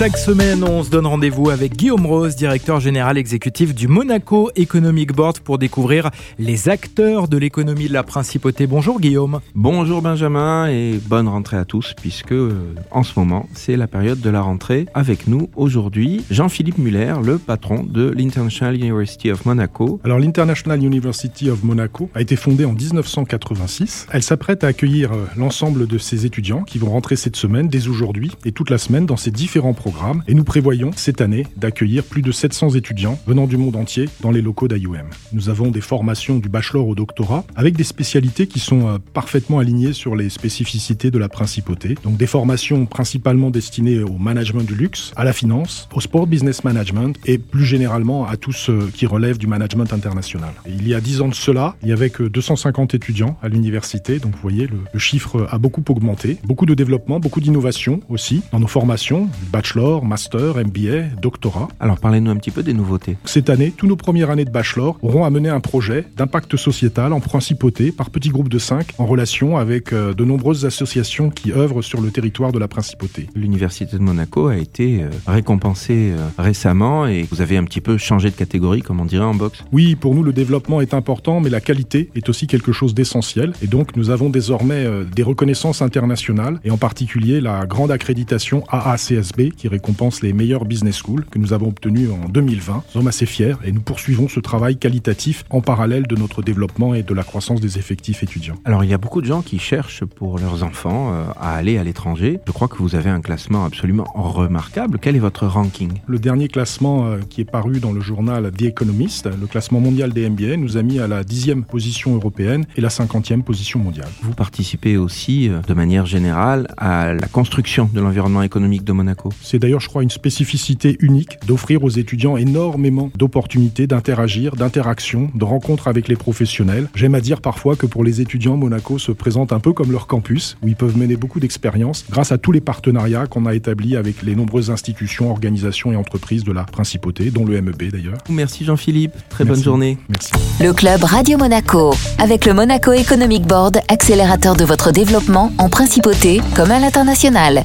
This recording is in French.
Chaque semaine, on se donne rendez-vous avec Guillaume Rose, directeur général exécutif du Monaco Economic Board, pour découvrir les acteurs de l'économie de la principauté. Bonjour Guillaume. Bonjour Benjamin et bonne rentrée à tous, puisque euh, en ce moment, c'est la période de la rentrée. Avec nous aujourd'hui, Jean-Philippe Muller, le patron de l'International University of Monaco. Alors l'International University of Monaco a été fondée en 1986. Elle s'apprête à accueillir euh, l'ensemble de ses étudiants qui vont rentrer cette semaine, dès aujourd'hui et toute la semaine dans ses différents programmes et nous prévoyons cette année d'accueillir plus de 700 étudiants venant du monde entier dans les locaux d'IUM. Nous avons des formations du bachelor au doctorat avec des spécialités qui sont euh, parfaitement alignées sur les spécificités de la principauté. Donc des formations principalement destinées au management du luxe, à la finance, au sport business management et plus généralement à tout ce qui relève du management international. Il y a 10 ans de cela, il n'y avait que 250 étudiants à l'université, donc vous voyez, le, le chiffre a beaucoup augmenté. Beaucoup de développement, beaucoup d'innovation aussi dans nos formations, bachelor, master, MBA, doctorat. Alors parlez-nous un petit peu des nouveautés. Cette année, tous nos premières années de bachelor auront à mener un projet d'impact sociétal en principauté par petits groupes de 5 en relation avec euh, de nombreuses associations qui œuvrent sur le territoire de la principauté. L'Université de Monaco a été euh, récompensée euh, récemment et vous avez un petit peu changé de catégorie, comme on dirait en boxe. Oui, pour nous, le développement est important, mais la qualité est aussi quelque chose d'essentiel. Et donc, nous avons désormais des reconnaissances internationales, et en particulier la grande accréditation AACSB qui récompense les meilleurs business schools que nous avons obtenus en 2020. Nous sommes assez fiers et nous poursuivons ce travail qualitatif en parallèle de notre développement et de la croissance des effectifs étudiants. Alors il y a beaucoup de gens qui cherchent pour leurs enfants euh, à aller à l'étranger. Je crois que vous avez un classement absolument remarquable. Quel est votre ranking? Le dernier classement euh, qui est paru dans le journal The Economist, le classement mondial des MBA, nous a mis à la dixième position européenne et la cinquantième position mondiale. Vous participez aussi euh, de manière générale à la construction de l'environnement économique de Monaco. C'est d'ailleurs, je crois, une spécificité unique d'offrir aux étudiants énormément d'opportunités d'interagir, d'interaction, de rencontres avec les professionnels. J'aime à dire parfois que pour les étudiants, Monaco se présente un peu comme leur campus, où ils peuvent mener beaucoup d'expériences grâce à tous les partenariats qu'on a établis avec les nombreuses institutions, organisations et entreprises de la principauté, dont le MEB d'ailleurs. Merci Jean-Philippe, très Merci. bonne journée. Merci. Le club Radio Monaco. Avec le Monaco Economic Board, accélérateur de votre développement en principauté comme à l'international.